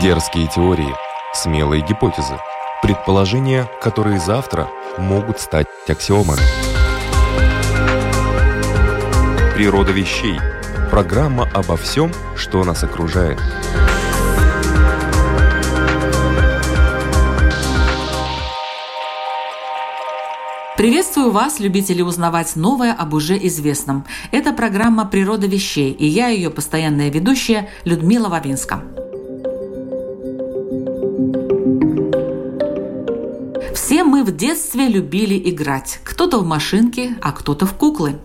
Дерзкие теории, смелые гипотезы, предположения, которые завтра могут стать аксиомами. Природа вещей. Программа обо всем, что нас окружает. Приветствую вас, любители узнавать новое об уже известном. Это программа «Природа вещей» и я ее постоянная ведущая Людмила Вавинска. В детстве любили играть. Кто-то в машинки, а кто-то в куклы.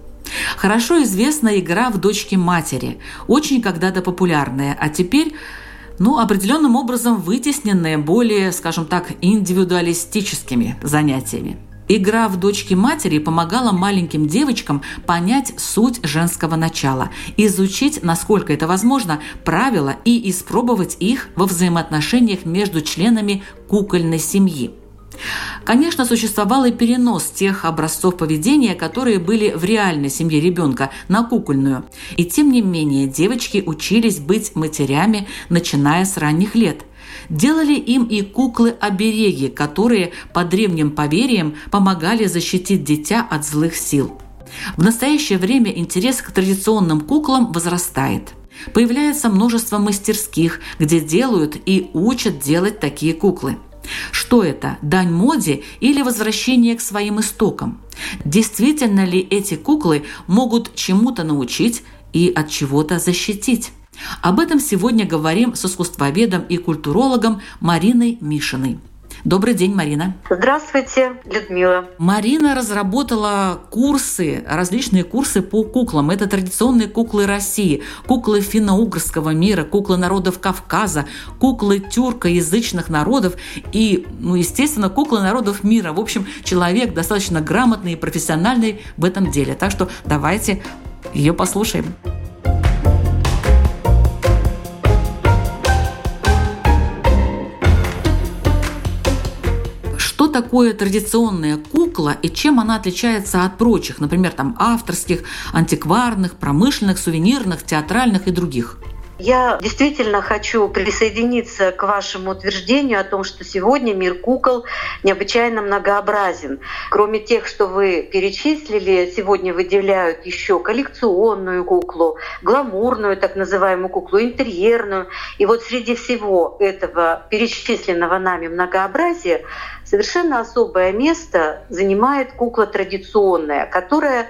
Хорошо известна игра в дочки матери, очень когда-то популярная, а теперь ну, определенным образом вытесненная более, скажем так, индивидуалистическими занятиями. Игра в дочки матери помогала маленьким девочкам понять суть женского начала, изучить, насколько это возможно, правила и испробовать их во взаимоотношениях между членами кукольной семьи. Конечно, существовал и перенос тех образцов поведения, которые были в реальной семье ребенка, на кукольную. И тем не менее, девочки учились быть матерями, начиная с ранних лет – Делали им и куклы-обереги, которые, по древним поверьям, помогали защитить дитя от злых сил. В настоящее время интерес к традиционным куклам возрастает. Появляется множество мастерских, где делают и учат делать такие куклы. Что это? Дань моде или возвращение к своим истокам? Действительно ли эти куклы могут чему-то научить и от чего-то защитить? Об этом сегодня говорим с искусствоведом и культурологом Мариной Мишиной. Добрый день, Марина. Здравствуйте, Людмила. Марина разработала курсы, различные курсы по куклам. Это традиционные куклы России, куклы финно-угрского мира, куклы народов Кавказа, куклы тюркоязычных народов и, ну, естественно, куклы народов мира. В общем, человек достаточно грамотный и профессиональный в этом деле. Так что давайте ее послушаем. Такое традиционная кукла и чем она отличается от прочих, например, там авторских, антикварных, промышленных, сувенирных, театральных и других? Я действительно хочу присоединиться к вашему утверждению о том, что сегодня мир кукол необычайно многообразен. Кроме тех, что вы перечислили, сегодня выделяют еще коллекционную куклу, гламурную так называемую куклу, интерьерную. И вот среди всего этого перечисленного нами многообразия совершенно особое место занимает кукла традиционная, которая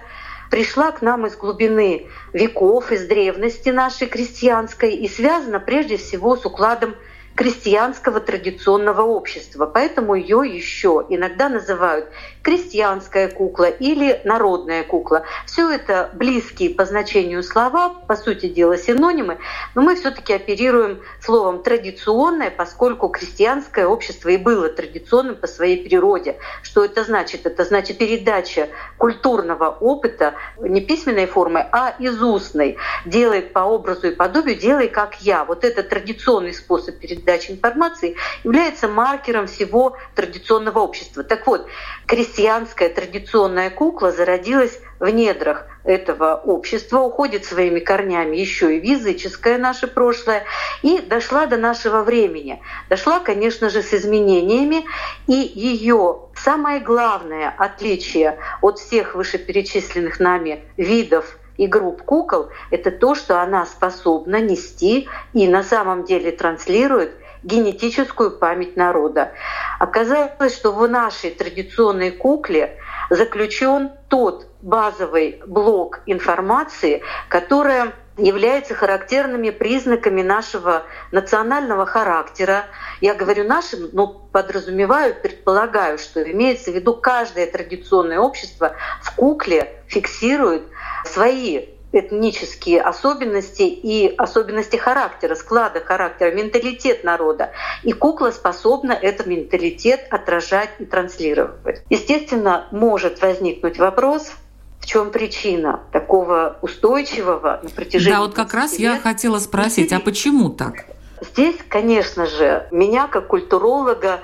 пришла к нам из глубины веков, из древности нашей крестьянской и связана прежде всего с укладом крестьянского традиционного общества. Поэтому ее еще иногда называют крестьянская кукла или народная кукла. Все это близкие по значению слова, по сути дела синонимы, но мы все-таки оперируем словом традиционное, поскольку крестьянское общество и было традиционным по своей природе. Что это значит? Это значит передача культурного опыта не письменной формы, а из устной. Делай по образу и подобию, делай как я. Вот это традиционный способ передачи информации является маркером всего традиционного общества. Так вот, крестьянство крестьянская традиционная кукла зародилась в недрах этого общества, уходит своими корнями еще и в языческое наше прошлое, и дошла до нашего времени. Дошла, конечно же, с изменениями, и ее самое главное отличие от всех вышеперечисленных нами видов и групп кукол — это то, что она способна нести и на самом деле транслирует генетическую память народа. Оказалось, что в нашей традиционной кукле заключен тот базовый блок информации, которая является характерными признаками нашего национального характера. Я говорю нашим, но подразумеваю, предполагаю, что имеется в виду каждое традиционное общество в кукле фиксирует свои этнические особенности и особенности характера, склада характера, менталитет народа. И кукла способна этот менталитет отражать и транслировать. Естественно, может возникнуть вопрос, в чем причина такого устойчивого на протяжении Да, вот как раз лет. я хотела спросить, а почему так? Здесь, конечно же, меня как культуролога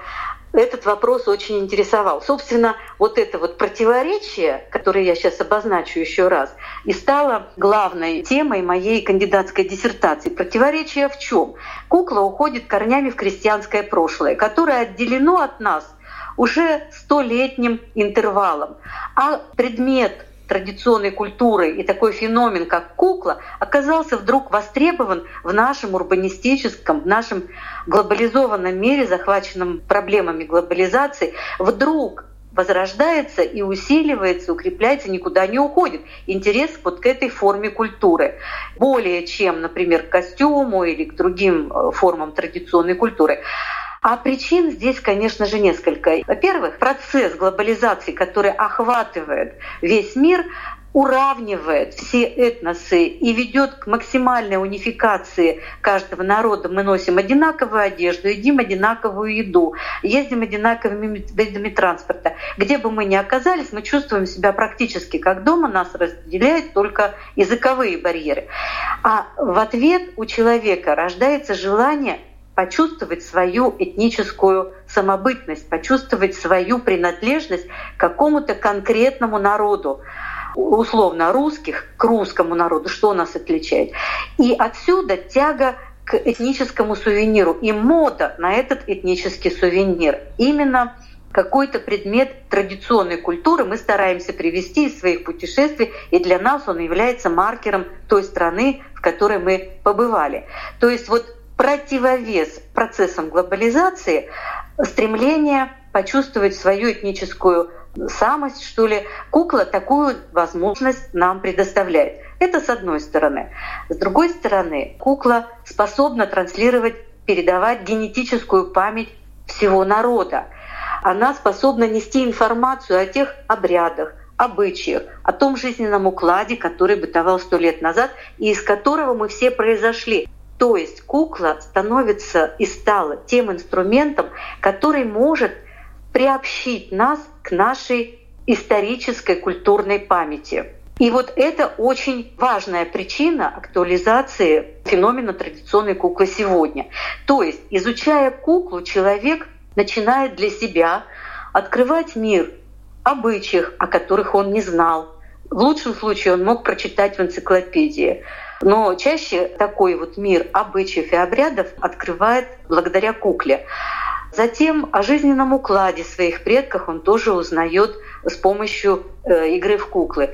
этот вопрос очень интересовал. Собственно, вот это вот противоречие, которое я сейчас обозначу еще раз, и стало главной темой моей кандидатской диссертации. Противоречие в чем? Кукла уходит корнями в крестьянское прошлое, которое отделено от нас уже столетним интервалом. А предмет традиционной культуры и такой феномен, как кукла, оказался вдруг востребован в нашем урбанистическом, в нашем глобализованном мире, захваченном проблемами глобализации, вдруг возрождается и усиливается, укрепляется, никуда не уходит. Интерес вот к этой форме культуры. Более чем, например, к костюму или к другим э, формам традиционной культуры. А причин здесь, конечно же, несколько. Во-первых, процесс глобализации, который охватывает весь мир, уравнивает все этносы и ведет к максимальной унификации каждого народа. Мы носим одинаковую одежду, едим одинаковую еду, ездим одинаковыми видами транспорта. Где бы мы ни оказались, мы чувствуем себя практически как дома, нас разделяют только языковые барьеры. А в ответ у человека рождается желание почувствовать свою этническую самобытность, почувствовать свою принадлежность к какому-то конкретному народу условно русских к русскому народу, что нас отличает. И отсюда тяга к этническому сувениру и мода на этот этнический сувенир. Именно какой-то предмет традиционной культуры мы стараемся привести из своих путешествий, и для нас он является маркером той страны, в которой мы побывали. То есть вот противовес процессам глобализации стремление почувствовать свою этническую самость, что ли. Кукла такую возможность нам предоставляет. Это с одной стороны. С другой стороны, кукла способна транслировать, передавать генетическую память всего народа. Она способна нести информацию о тех обрядах, обычаях, о том жизненном укладе, который бытовал сто лет назад и из которого мы все произошли. То есть кукла становится и стала тем инструментом, который может приобщить нас к нашей исторической культурной памяти. И вот это очень важная причина актуализации феномена традиционной куклы сегодня. То есть, изучая куклу, человек начинает для себя открывать мир обычаях, о которых он не знал. В лучшем случае он мог прочитать в энциклопедии. Но чаще такой вот мир обычаев и обрядов открывает благодаря кукле. Затем о жизненном укладе своих предков он тоже узнает с помощью э, игры в куклы.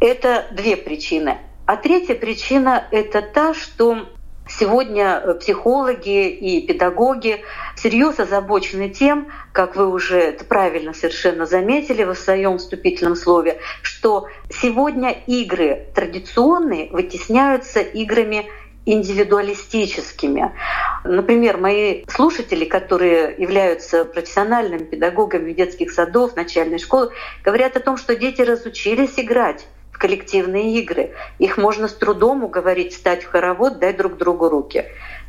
Это две причины. А третья причина — это та, что Сегодня э, психологи и педагоги всерьез озабочены тем, как вы уже это правильно совершенно заметили в своем вступительном слове, что сегодня игры традиционные вытесняются играми индивидуалистическими. Например, мои слушатели, которые являются профессиональными педагогами детских садов, начальной школы, говорят о том, что дети разучились играть коллективные игры. Их можно с трудом уговорить встать в хоровод, дать друг другу руки.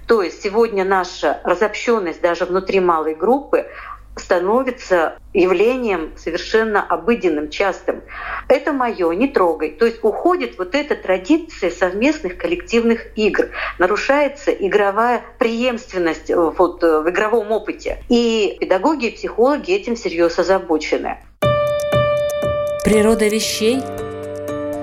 То есть сегодня наша разобщенность даже внутри малой группы становится явлением совершенно обыденным, частым. Это мое, не трогай. То есть уходит вот эта традиция совместных коллективных игр, нарушается игровая преемственность вот в игровом опыте. И педагоги и психологи этим всерьез озабочены. Природа вещей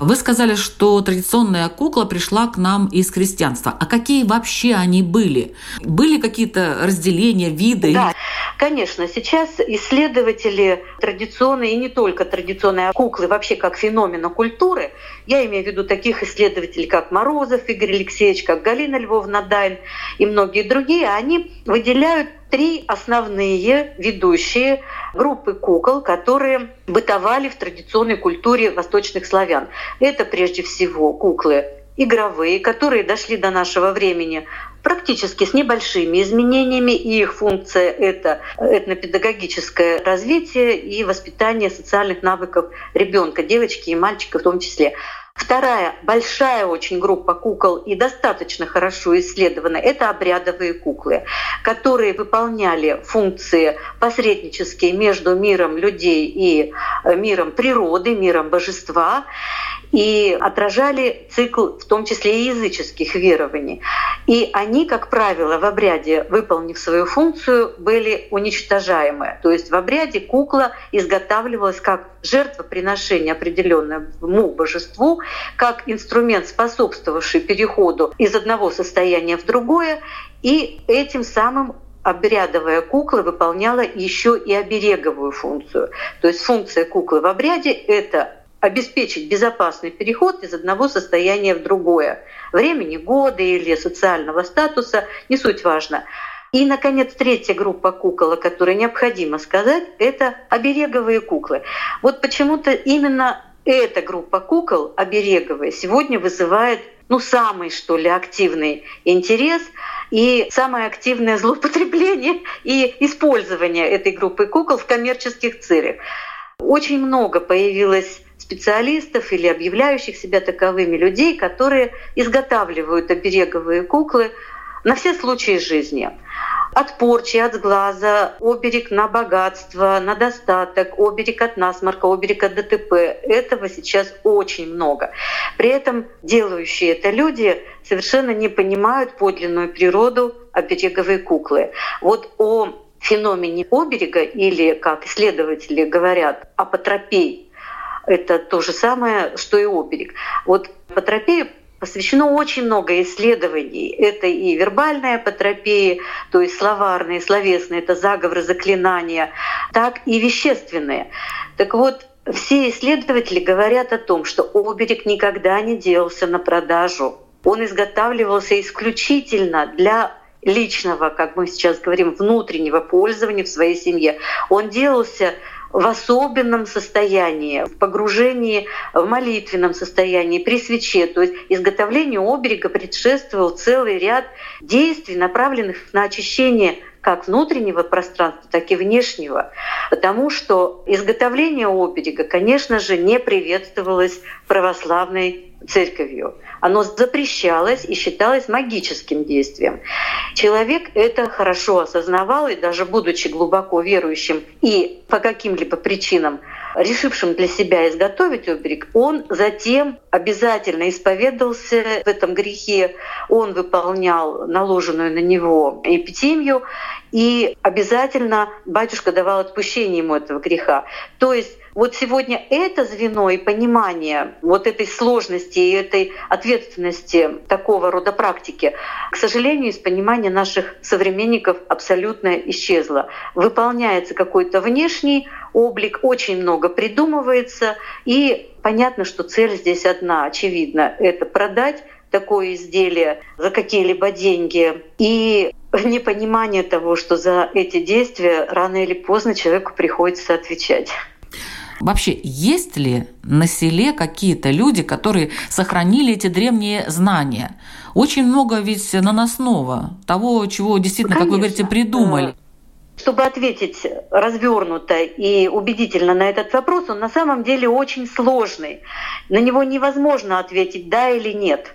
Вы сказали, что традиционная кукла пришла к нам из крестьянства. А какие вообще они были? Были какие-то разделения, виды? Да, конечно. Сейчас исследователи традиционной и не только традиционной куклы, вообще как феномена культуры, я имею в виду таких исследователей, как Морозов Игорь Алексеевич, как Галина Львовна Дайн и многие другие, они выделяют три основные ведущие группы кукол, которые бытовали в традиционной культуре восточных славян. Это прежде всего куклы игровые, которые дошли до нашего времени практически с небольшими изменениями, и их функция — это этнопедагогическое развитие и воспитание социальных навыков ребенка, девочки и мальчика в том числе. Вторая большая очень группа кукол и достаточно хорошо исследована – это обрядовые куклы, которые выполняли функции посреднические между миром людей и э, миром природы, миром божества и отражали цикл в том числе и языческих верований. И они, как правило, в обряде, выполнив свою функцию, были уничтожаемы. То есть в обряде кукла изготавливалась как жертвоприношение определенному божеству, как инструмент, способствовавший переходу из одного состояния в другое, и этим самым обрядовая кукла выполняла еще и обереговую функцию. То есть функция куклы в обряде — это обеспечить безопасный переход из одного состояния в другое. Времени года или социального статуса, не суть важно. И, наконец, третья группа кукол, о которой необходимо сказать, это обереговые куклы. Вот почему-то именно эта группа кукол, обереговые, сегодня вызывает ну, самый, что ли, активный интерес и самое активное злоупотребление и использование этой группы кукол в коммерческих целях. Очень много появилось специалистов или объявляющих себя таковыми людей, которые изготавливают обереговые куклы на все случаи жизни. От порчи, от сглаза, оберег на богатство, на достаток, оберег от насморка, оберег от ДТП. Этого сейчас очень много. При этом делающие это люди совершенно не понимают подлинную природу обереговой куклы. Вот о феномене оберега или, как исследователи говорят, апотропей это то же самое, что и оберег. Вот апотропею посвящено очень много исследований. Это и вербальная апотропия, то есть словарные, словесные, это заговоры, заклинания, так и вещественные. Так вот, все исследователи говорят о том, что оберег никогда не делался на продажу. Он изготавливался исключительно для личного, как мы сейчас говорим, внутреннего пользования в своей семье. Он делался в особенном состоянии, в погружении в молитвенном состоянии, при свече. То есть изготовлению оберега предшествовал целый ряд действий, направленных на очищение как внутреннего пространства, так и внешнего. Потому что изготовление оберега, конечно же, не приветствовалось православной церковью. Оно запрещалось и считалось магическим действием. Человек это хорошо осознавал, и даже будучи глубоко верующим и по каким-либо причинам решившим для себя изготовить оберег, он затем обязательно исповедался в этом грехе, он выполнял наложенную на него эпитемию, и обязательно батюшка давал отпущение ему этого греха. То есть вот сегодня это звено и понимание вот этой сложности и этой ответственности такого рода практики, к сожалению, из понимания наших современников абсолютно исчезло. Выполняется какой-то внешний облик, очень много придумывается, и понятно, что цель здесь одна, очевидно, это продать такое изделие за какие-либо деньги. И непонимание того, что за эти действия рано или поздно человеку приходится отвечать. Вообще, есть ли на селе какие-то люди, которые сохранили эти древние знания? Очень много ведь наносного, того, чего действительно, Конечно. как вы говорите, придумали. Чтобы ответить развернуто и убедительно на этот вопрос, он на самом деле очень сложный. На него невозможно ответить да или нет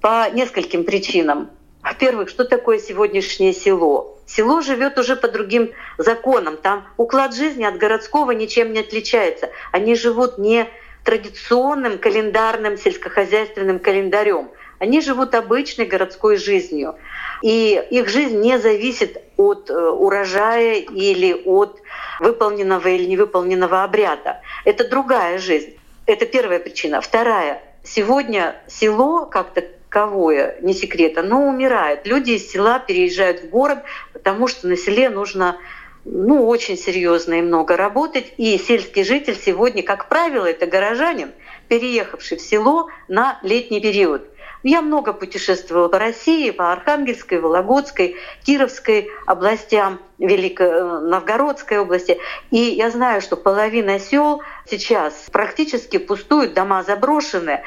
по нескольким причинам. Во-первых, что такое сегодняшнее село? Село живет уже по другим законам. Там уклад жизни от городского ничем не отличается. Они живут не традиционным календарным сельскохозяйственным календарем. Они живут обычной городской жизнью. И их жизнь не зависит от э, урожая или от выполненного или невыполненного обряда. Это другая жизнь. Это первая причина. Вторая. Сегодня село как-то таковое, не секрет, оно умирает. Люди из села переезжают в город, потому что на селе нужно ну, очень серьезно и много работать. И сельский житель сегодня, как правило, это горожанин, переехавший в село на летний период. Я много путешествовала по России, по Архангельской, Вологодской, Кировской областям, Велико-Новгородской области. И я знаю, что половина сел сейчас практически пустуют, дома заброшены,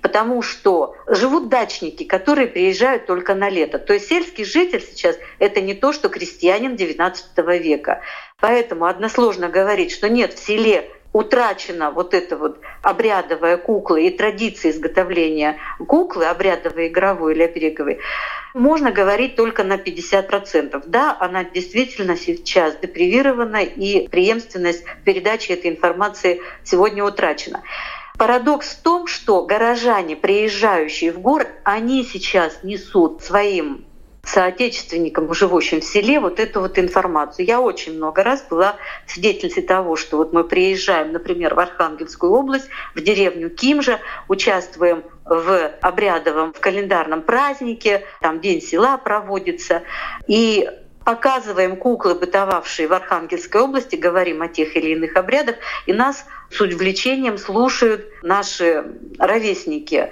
потому что живут дачники, которые приезжают только на лето. То есть сельский житель сейчас — это не то, что крестьянин XIX века. Поэтому односложно говорить, что нет в селе утрачена вот эта вот обрядовая кукла и традиция изготовления куклы, обрядовой, игровой или обереговой, можно говорить только на 50%. Да, она действительно сейчас депривирована, и преемственность передачи этой информации сегодня утрачена. Парадокс в том, что горожане, приезжающие в город, они сейчас несут своим соотечественникам, живущим в селе, вот эту вот информацию. Я очень много раз была свидетельницей того, что вот мы приезжаем, например, в Архангельскую область, в деревню Кимжа, участвуем в обрядовом, в календарном празднике, там День села проводится, и показываем куклы, бытовавшие в Архангельской области, говорим о тех или иных обрядах, и нас с увлечением слушают наши ровесники.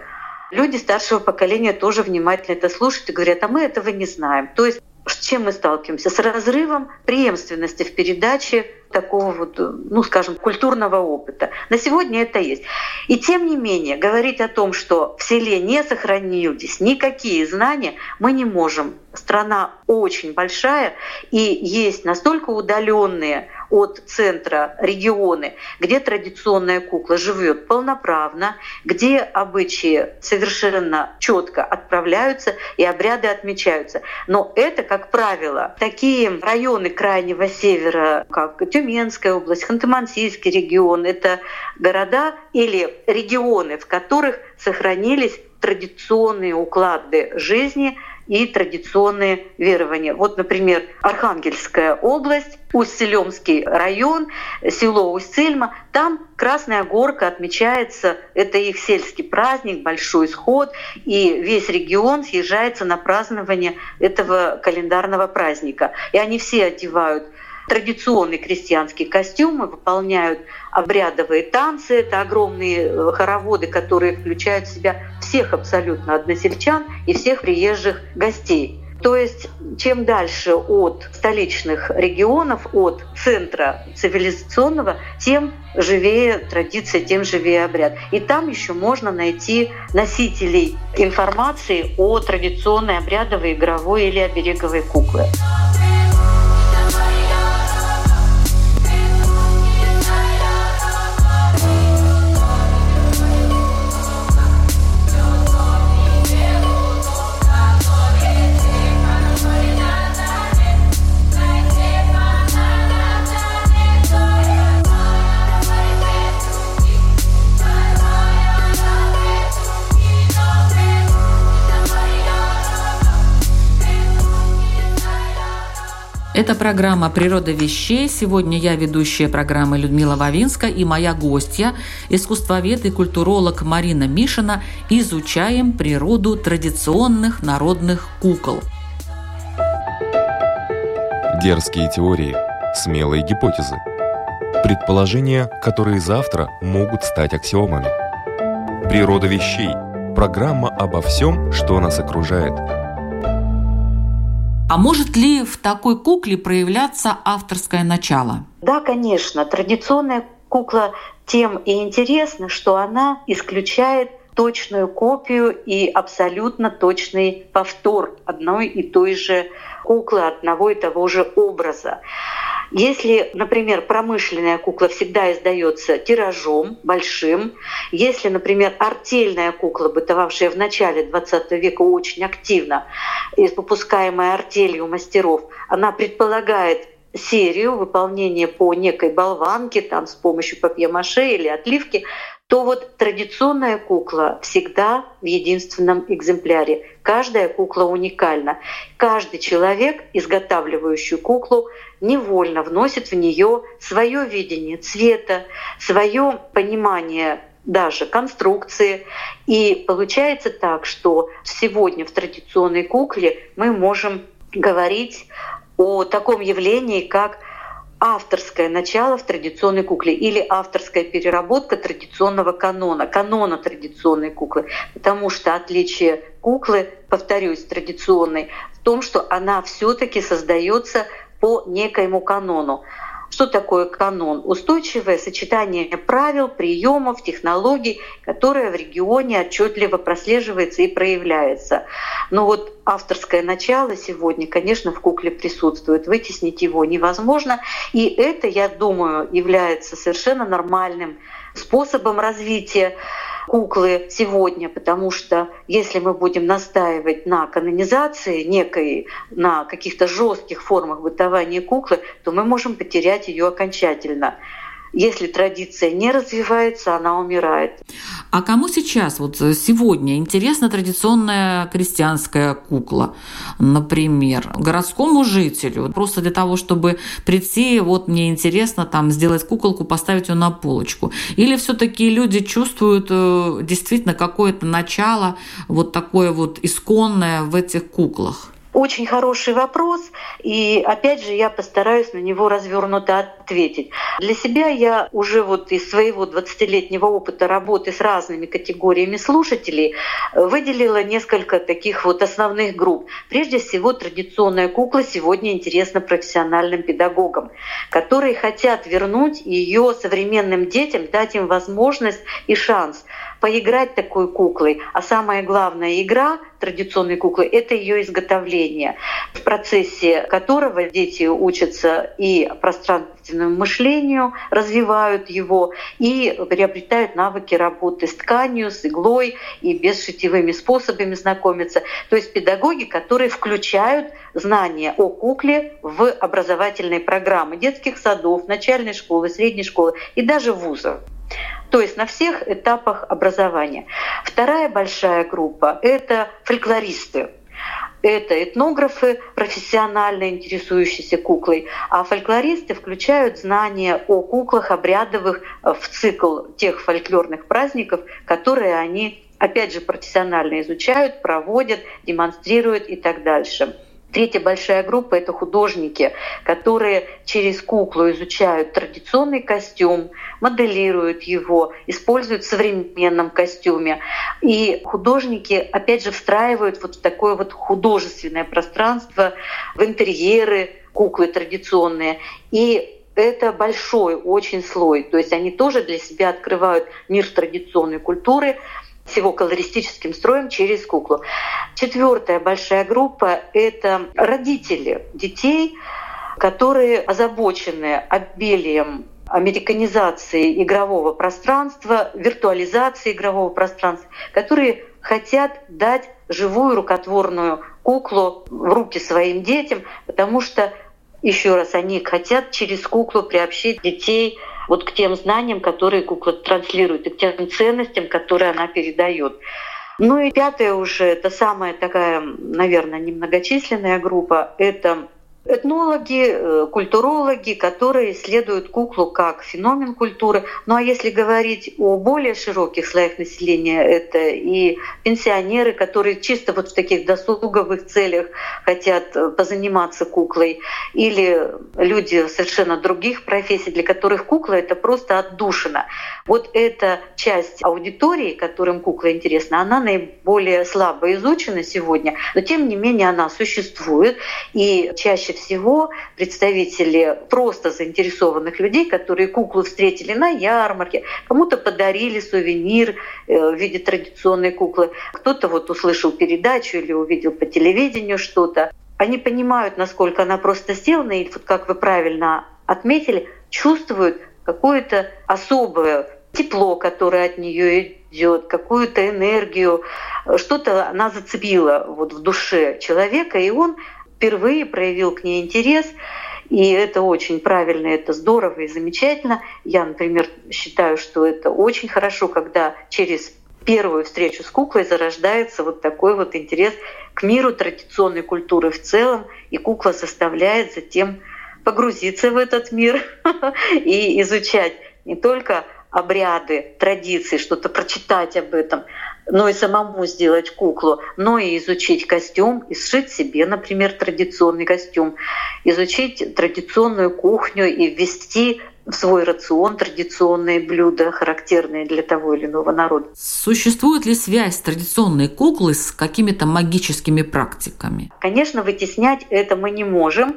Люди старшего поколения тоже внимательно это слушают и говорят, а мы этого не знаем. То есть с чем мы сталкиваемся? С разрывом преемственности в передаче такого вот, ну, скажем, культурного опыта. На сегодня это есть. И тем не менее, говорить о том, что в селе не сохранились никакие знания, мы не можем. Страна очень большая, и есть настолько удаленные от центра регионы, где традиционная кукла живет полноправно, где обычаи совершенно четко отправляются и обряды отмечаются. Но это, как правило, такие районы крайнего севера, как Тюменская область, Ханты-Мансийский регион, это города или регионы, в которых сохранились традиционные уклады жизни и традиционные верования. Вот, например, Архангельская область, Усть-Селемский район, село Усть-Сельма, там Красная Горка отмечается, это их сельский праздник, большой сход, и весь регион съезжается на празднование этого календарного праздника. И они все одевают традиционные крестьянские костюмы, выполняют обрядовые танцы. Это огромные э, хороводы, которые включают в себя всех абсолютно односельчан и всех приезжих гостей. То есть чем дальше от столичных регионов, от центра цивилизационного, тем живее традиция, тем живее обряд. И там еще можно найти носителей информации о традиционной обрядовой, игровой или обереговой кукле. Это программа «Природа вещей». Сегодня я ведущая программы Людмила Вавинска и моя гостья, искусствовед и культуролог Марина Мишина, изучаем природу традиционных народных кукол. Дерзкие теории, смелые гипотезы. Предположения, которые завтра могут стать аксиомами. Природа вещей. Программа обо всем, что нас окружает – а может ли в такой кукле проявляться авторское начало? Да, конечно. Традиционная кукла тем и интересна, что она исключает точную копию и абсолютно точный повтор одной и той же куклы, одного и того же образа. Если, например, промышленная кукла всегда издается тиражом большим, если, например, артельная кукла, бытовавшая в начале XX века очень активно, выпускаемая артелью мастеров, она предполагает серию выполнения по некой болванке, там с помощью папье-маше или отливки, то вот традиционная кукла всегда в единственном экземпляре. Каждая кукла уникальна. Каждый человек, изготавливающий куклу, невольно вносит в нее свое видение цвета, свое понимание даже конструкции. И получается так, что сегодня в традиционной кукле мы можем говорить о таком явлении, как авторское начало в традиционной кукле или авторская переработка традиционного канона, канона традиционной куклы. Потому что отличие куклы, повторюсь, традиционной, в том, что она все таки создается по некоему канону. Что такое канон? Устойчивое сочетание правил, приемов, технологий, которое в регионе отчетливо прослеживается и проявляется. Но вот авторское начало сегодня, конечно, в кукле присутствует. Вытеснить его невозможно. И это, я думаю, является совершенно нормальным способом развития куклы сегодня, потому что если мы будем настаивать на канонизации некой, на каких-то жестких формах бытования куклы, то мы можем потерять ее окончательно. Если традиция не развивается, она умирает. А кому сейчас, вот сегодня, интересна традиционная крестьянская кукла, например, городскому жителю, просто для того, чтобы прийти, вот мне интересно там сделать куколку, поставить ее на полочку? Или все-таки люди чувствуют э, действительно какое-то начало вот такое вот исконное в этих куклах? Очень хороший вопрос, и опять же я постараюсь на него развернуто ответить. Для себя я уже вот из своего 20-летнего опыта работы с разными категориями слушателей выделила несколько таких вот основных групп. Прежде всего, традиционная кукла сегодня интересна профессиональным педагогам, которые хотят вернуть ее современным детям, дать им возможность и шанс поиграть такой куклой. А самая главная игра традиционной куклы — это ее изготовление, в процессе которого дети учатся и пространственному мышлению, развивают его и приобретают навыки работы с тканью, с иглой и без шитьевыми способами знакомиться. То есть педагоги, которые включают знания о кукле в образовательные программы детских садов, начальной школы, средней школы и даже вузов то есть на всех этапах образования. Вторая большая группа — это фольклористы. Это этнографы, профессионально интересующиеся куклой, а фольклористы включают знания о куклах обрядовых в цикл тех фольклорных праздников, которые они опять же профессионально изучают, проводят, демонстрируют и так дальше. Третья большая группа — это художники, которые через куклу изучают традиционный костюм, моделируют его, используют в современном костюме. И художники, опять же, встраивают вот в такое вот художественное пространство, в интерьеры куклы традиционные. И это большой очень слой. То есть они тоже для себя открывают мир традиционной культуры, с его колористическим строем через куклу. Четвертая большая группа — это родители детей, которые озабочены обилием американизации игрового пространства, виртуализации игрового пространства, которые хотят дать живую рукотворную куклу в руки своим детям, потому что, еще раз, они хотят через куклу приобщить детей вот к тем знаниям, которые кукла транслирует, и к тем ценностям, которые она передает. Ну и пятая уже, это самая такая, наверное, немногочисленная группа, это этнологи, э, культурологи, которые исследуют куклу как феномен культуры. Ну а если говорить о более широких слоях населения, это и пенсионеры, которые чисто вот в таких досуговых целях хотят э, позаниматься куклой, или люди совершенно других профессий, для которых кукла — это просто отдушина. Вот эта часть аудитории, которым кукла интересна, она наиболее слабо изучена сегодня, но тем не менее она существует, и чаще всего представители просто заинтересованных людей, которые куклу встретили на ярмарке, кому-то подарили сувенир э, в виде традиционной куклы, кто-то вот услышал передачу или увидел по телевидению что-то. Они понимают, насколько она просто сделана, и вот как вы правильно отметили, чувствуют какое-то особое тепло, которое от нее идет, какую-то энергию, что-то она зацепила вот в душе человека, и он впервые проявил к ней интерес, и это очень правильно, это здорово и замечательно. Я, например, считаю, что это очень хорошо, когда через первую встречу с куклой зарождается вот такой вот интерес к миру традиционной культуры в целом, и кукла заставляет затем погрузиться в этот мир и изучать не только обряды, традиции, что-то прочитать об этом, но и самому сделать куклу, но и изучить костюм, и сшить себе, например, традиционный костюм, изучить традиционную кухню и ввести в свой рацион традиционные блюда, характерные для того или иного народа. Существует ли связь традиционной куклы с какими-то магическими практиками? Конечно, вытеснять это мы не можем.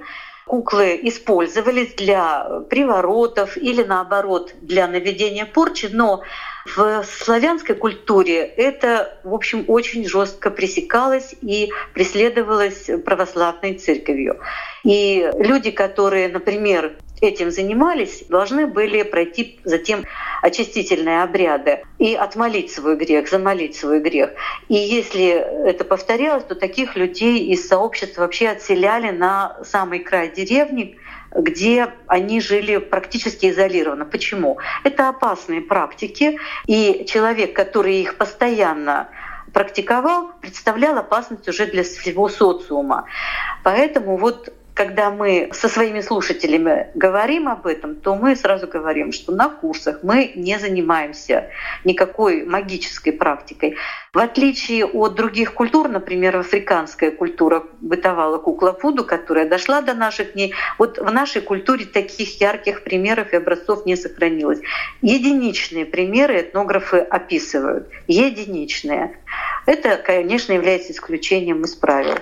Куклы использовались для приворотов или наоборот для наведения порчи, но в славянской культуре это, в общем, очень жестко пресекалось и преследовалось православной церковью. И люди, которые, например, этим занимались, должны были пройти затем очистительные обряды и отмолить свой грех, замолить свой грех. И если это повторялось, то таких людей из сообщества вообще отселяли на самый край деревни, где они жили практически изолированно. Почему? Это опасные практики, и человек, который их постоянно практиковал, представлял опасность уже для всего социума. Поэтому вот когда мы со своими слушателями говорим об этом, то мы сразу говорим, что на курсах мы не занимаемся никакой магической практикой. В отличие от других культур, например, африканская культура бытовала кукла Фуду, которая дошла до наших дней, вот в нашей культуре таких ярких примеров и образцов не сохранилось. Единичные примеры этнографы описывают. Единичные. Это, конечно, является исключением из правил.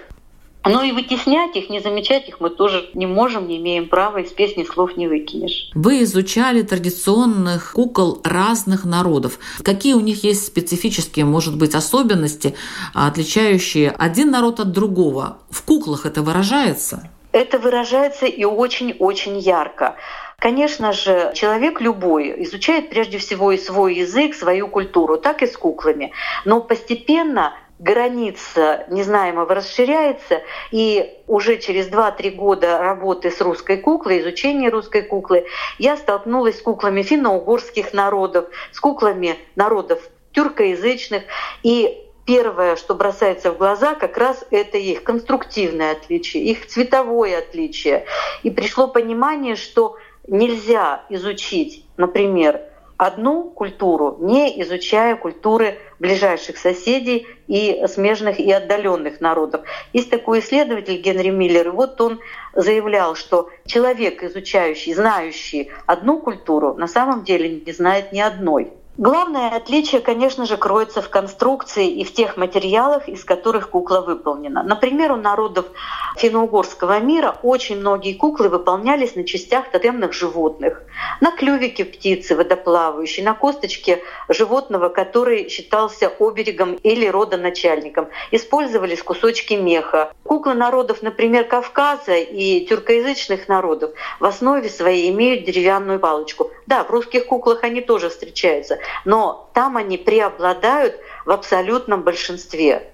Но и вытеснять их, не замечать их мы тоже не можем, не имеем права, из песни слов не выкинешь. Вы изучали традиционных кукол разных народов. Какие у них есть специфические, может быть, особенности, отличающие один народ от другого? В куклах это выражается? Это выражается и очень-очень ярко. Конечно же, человек любой изучает прежде всего и свой язык, свою культуру, так и с куклами. Но постепенно граница незнаемого расширяется, и уже через 2-3 года работы с русской куклой, изучения русской куклы, я столкнулась с куклами финно-угорских народов, с куклами народов тюркоязычных, и Первое, что бросается в глаза, как раз это их конструктивное отличие, их цветовое отличие. И пришло понимание, что нельзя изучить, например, одну культуру, не изучая культуры ближайших соседей и смежных и отдаленных народов. Есть такой исследователь Генри Миллер, и вот он заявлял, что человек, изучающий, знающий одну культуру, на самом деле не знает ни одной. Главное отличие, конечно же, кроется в конструкции и в тех материалах, из которых кукла выполнена. Например, у народов финно-угорского мира очень многие куклы выполнялись на частях тотемных животных. На клювике птицы водоплавающей, на косточке животного, который считался оберегом или родоначальником. Использовались кусочки меха. Куклы народов, например, Кавказа и тюркоязычных народов в основе своей имеют деревянную палочку. Да, в русских куклах они тоже встречаются, но там они преобладают в абсолютном большинстве.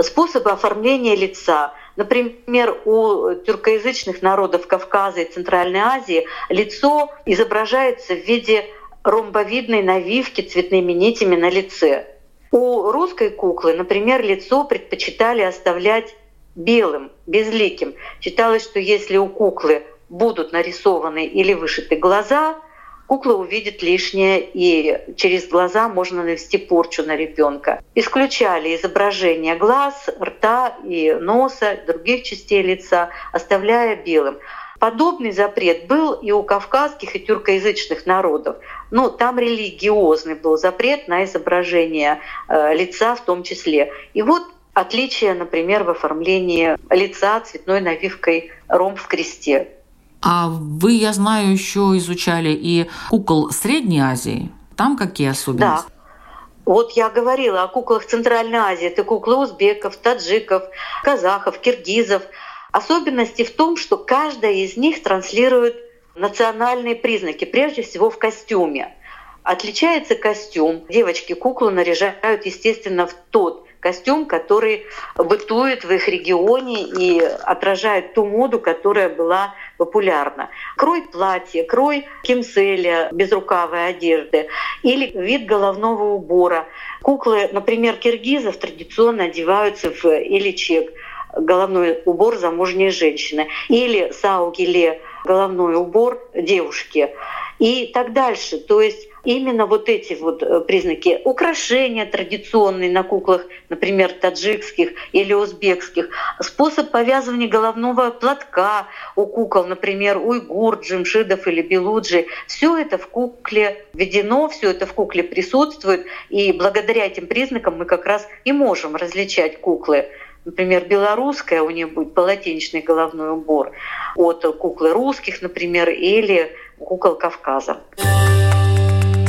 Способы оформления лица. Например, у тюркоязычных народов Кавказа и Центральной Азии лицо изображается в виде ромбовидной навивки цветными нитями на лице. У русской куклы, например, лицо предпочитали оставлять белым, безликим. Считалось, что если у куклы будут нарисованы или вышиты глаза, кукла увидит лишнее, и через глаза можно навести порчу на ребенка. Исключали изображение глаз, рта и носа, других частей лица, оставляя белым. Подобный запрет был и у кавказских и тюркоязычных народов. Но там религиозный был запрет на изображение э, лица в том числе. И вот отличие, например, в оформлении лица цветной навивкой ромб в кресте. А вы, я знаю, еще изучали и кукол Средней Азии. Там какие особенности? Да. Вот я говорила о куклах Центральной Азии. Это куклы узбеков, таджиков, казахов, киргизов. Особенности в том, что каждая из них транслирует национальные признаки, прежде всего в костюме. Отличается костюм. Девочки куклу наряжают, естественно, в тот костюм, который бытует в их регионе и отражает ту моду, которая была популярна. Крой платья, крой кимселя, безрукавой одежды или вид головного убора. Куклы, например, киргизов традиционно одеваются в иличек, головной убор замужней женщины, или саугиле, головной убор девушки и так дальше. То есть именно вот эти вот э, признаки. Украшения традиционные на куклах, например, таджикских или узбекских, способ повязывания головного платка у кукол, например, уйгур, джимшидов или белуджи, все это в кукле введено, все это в кукле присутствует, и благодаря этим признакам мы как раз и можем различать куклы. Например, белорусская, у нее будет полотенечный головной убор от куклы русских, например, или кукол Кавказа.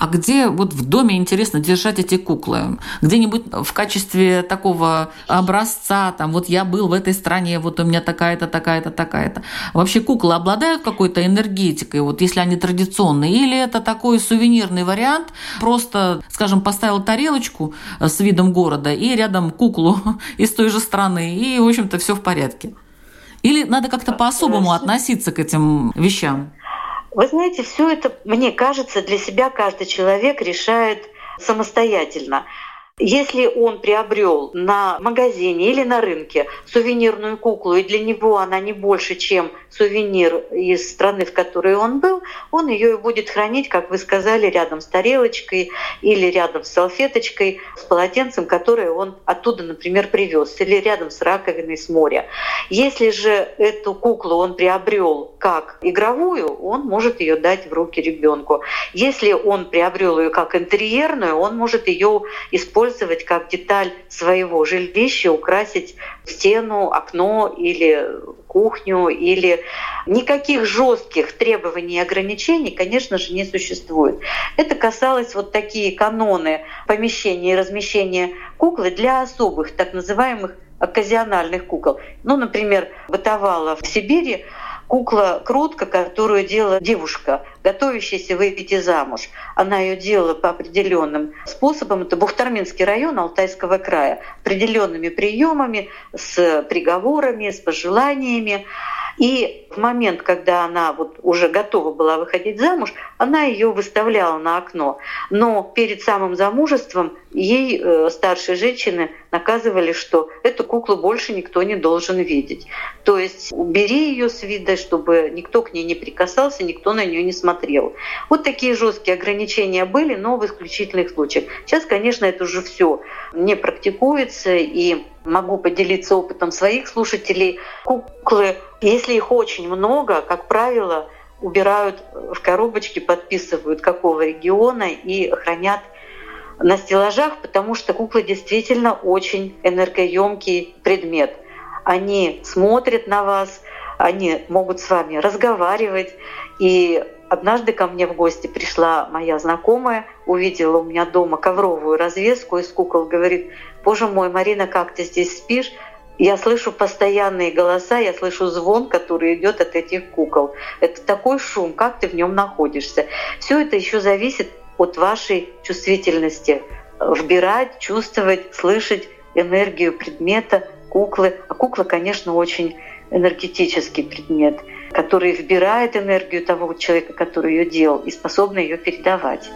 а где вот в доме интересно держать эти куклы? Где-нибудь в качестве такого образца, там, вот я был в этой стране, вот у меня такая-то, такая-то, такая-то. Вообще куклы обладают какой-то энергетикой, вот если они традиционные, или это такой сувенирный вариант, просто, скажем, поставил тарелочку с видом города и рядом куклу из той же страны, и, в общем-то, все в порядке. Или надо как-то по-особому относиться к этим вещам? Вы знаете, все это, мне кажется, для себя каждый человек решает самостоятельно. Если он приобрел на магазине или на рынке сувенирную куклу, и для него она не больше, чем сувенир из страны, в которой он был, он ее и будет хранить, как вы сказали, рядом с тарелочкой или рядом с салфеточкой, с полотенцем, которое он оттуда, например, привез, или рядом с раковиной с моря. Если же эту куклу он приобрел как игровую, он может ее дать в руки ребенку. Если он приобрел ее как интерьерную, он может ее использовать как деталь своего жилища, украсить стену, окно или кухню или никаких жестких требований и ограничений, конечно же, не существует. Это касалось вот такие каноны помещения и размещения куклы для особых, так называемых оказиональных кукол. Ну, например, бытовала в Сибири кукла крутка, которую делала девушка, готовящаяся выйти замуж. Она ее делала по определенным способам. Это Бухтарминский район Алтайского края. Определенными приемами, с приговорами, с пожеланиями. И в момент, когда она вот уже готова была выходить замуж, она ее выставляла на окно. Но перед самым замужеством ей э, старшие женщины наказывали, что эту куклу больше никто не должен видеть. То есть убери ее с вида, чтобы никто к ней не прикасался, никто на нее не смотрел. Вот такие жесткие ограничения были, но в исключительных случаях. Сейчас, конечно, это уже все не практикуется, и могу поделиться опытом своих слушателей. Куклы, если их очень много, как правило, убирают в коробочки, подписывают какого региона и хранят на стеллажах, потому что куклы действительно очень энергоемкий предмет. Они смотрят на вас, они могут с вами разговаривать. И однажды ко мне в гости пришла моя знакомая, увидела у меня дома ковровую развеску из кукол, говорит, боже мой, Марина, как ты здесь спишь? Я слышу постоянные голоса, я слышу звон, который идет от этих кукол. Это такой шум, как ты в нем находишься. Все это еще зависит от вашей чувствительности. Вбирать, чувствовать, слышать энергию предмета, куклы. А кукла, конечно, очень энергетический предмет, который вбирает энергию того человека, который ее делал, и способна ее передавать.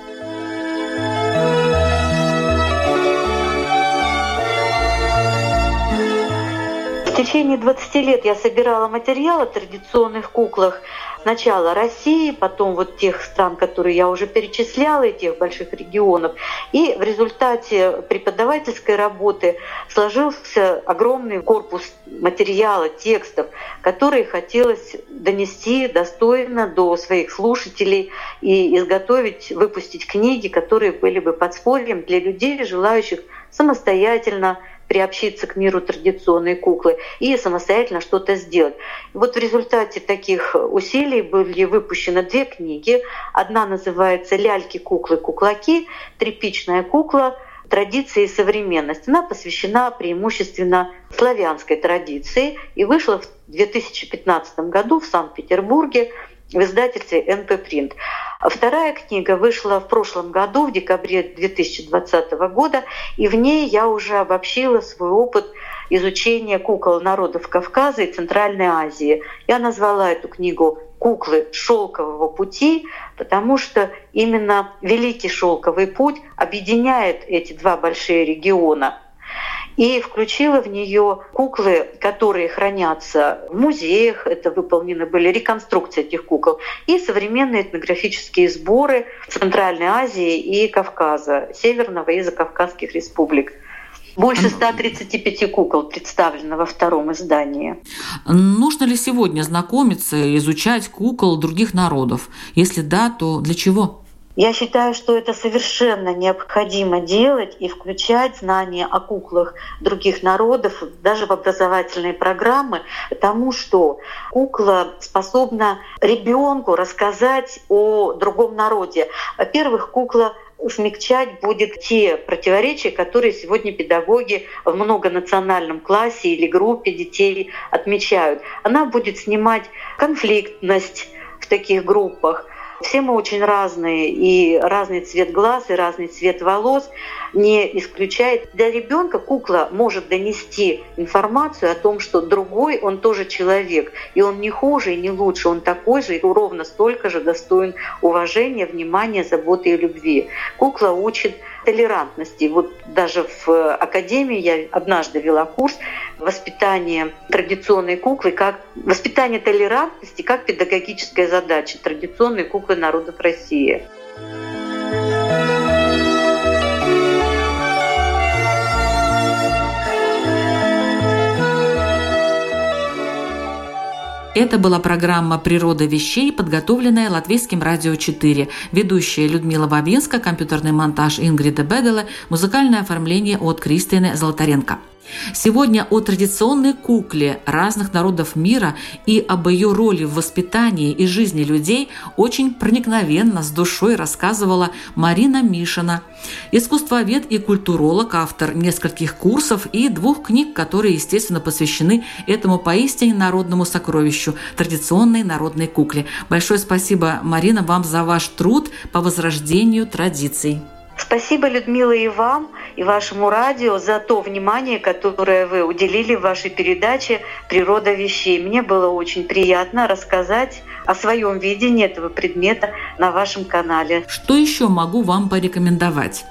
В течение 20 лет я собирала материал о традиционных куклах сначала России, потом вот тех стран, которые я уже перечисляла, и тех больших регионов. И в результате преподавательской работы сложился огромный корпус материала, текстов, которые хотелось донести достойно до своих слушателей и изготовить, выпустить книги, которые были бы подспорьем для людей, желающих самостоятельно приобщиться к миру традиционной куклы и самостоятельно что-то сделать. Вот в результате таких усилий были выпущены две книги. Одна называется «Ляльки, куклы, куклаки», «Тряпичная кукла», традиции и современность. Она посвящена преимущественно славянской традиции и вышла в 2015 году в Санкт-Петербурге в издательстве НП Принт. Вторая книга вышла в прошлом году, в декабре 2020 года, и в ней я уже обобщила свой опыт изучения кукол народов Кавказа и Центральной Азии. Я назвала эту книгу «Куклы шелкового пути», потому что именно Великий шелковый путь объединяет эти два большие региона – и включила в нее куклы, которые хранятся в музеях, это выполнены были реконструкции этих кукол, и современные этнографические сборы Центральной Азии и Кавказа, Северного и Закавказских республик. Больше 135 кукол представлено во втором издании. Нужно ли сегодня знакомиться, изучать кукол других народов? Если да, то для чего? Я считаю, что это совершенно необходимо делать и включать знания о куклах других народов даже в образовательные программы, потому что кукла способна ребенку рассказать о другом народе. Во-первых, кукла смягчать будет те противоречия, которые сегодня педагоги в многонациональном классе или группе детей отмечают. Она будет снимать конфликтность в таких группах, все мы очень разные, и разный цвет глаз, и разный цвет волос не исключает. Для ребенка кукла может донести информацию о том, что другой, он тоже человек, и он не хуже и не лучше, он такой же и ровно столько же достоин уважения, внимания, заботы и любви. Кукла учит толерантности. Вот даже в академии я однажды вела курс воспитания традиционной куклы, как воспитание толерантности как педагогическая задача традиционной куклы народов России. Это была программа «Природа вещей», подготовленная Латвийским радио 4. Ведущая Людмила Бабинска, компьютерный монтаж Ингрида Бедела, музыкальное оформление от Кристины Золотаренко. Сегодня о традиционной кукле разных народов мира и об ее роли в воспитании и жизни людей очень проникновенно, с душой рассказывала Марина Мишина, искусствовед и культуролог, автор нескольких курсов и двух книг, которые, естественно, посвящены этому поистине народному сокровищу – традиционной народной кукле. Большое спасибо, Марина, вам за ваш труд по возрождению традиций. Спасибо, Людмила, и вам, и вашему радио за то внимание, которое вы уделили в вашей передаче «Природа вещей». Мне было очень приятно рассказать о своем видении этого предмета на вашем канале. Что еще могу вам порекомендовать?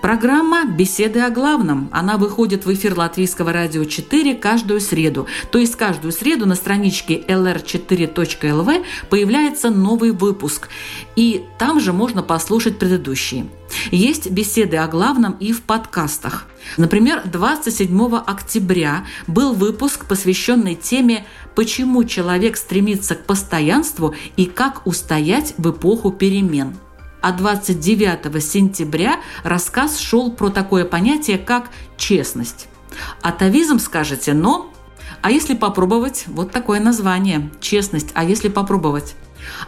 Программа «Беседы о главном». Она выходит в эфир Латвийского радио 4 каждую среду. То есть каждую среду на страничке lr4.lv появляется новый выпуск. И там же можно послушать предыдущие. Есть беседы о главном и в подкастах. Например, 27 октября был выпуск, посвященный теме «Почему человек стремится к постоянству и как устоять в эпоху перемен» а 29 сентября рассказ шел про такое понятие, как честность. Атовизм скажете, но... А если попробовать, вот такое название – честность. А если попробовать?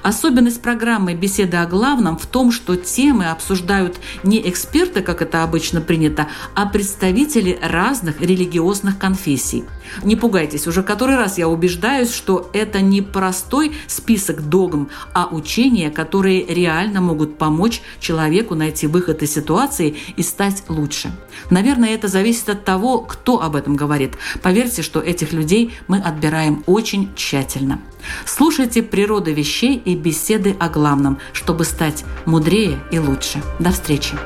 Особенность программы «Беседы о главном» в том, что темы обсуждают не эксперты, как это обычно принято, а представители разных религиозных конфессий. Не пугайтесь, уже который раз я убеждаюсь, что это не простой список догм, а учения, которые реально могут помочь человеку найти выход из ситуации и стать лучше. Наверное, это зависит от того, кто об этом говорит. Поверьте, что этих людей мы отбираем очень тщательно. Слушайте «Природа вещей» и беседы о главном, чтобы стать мудрее и лучше. До встречи!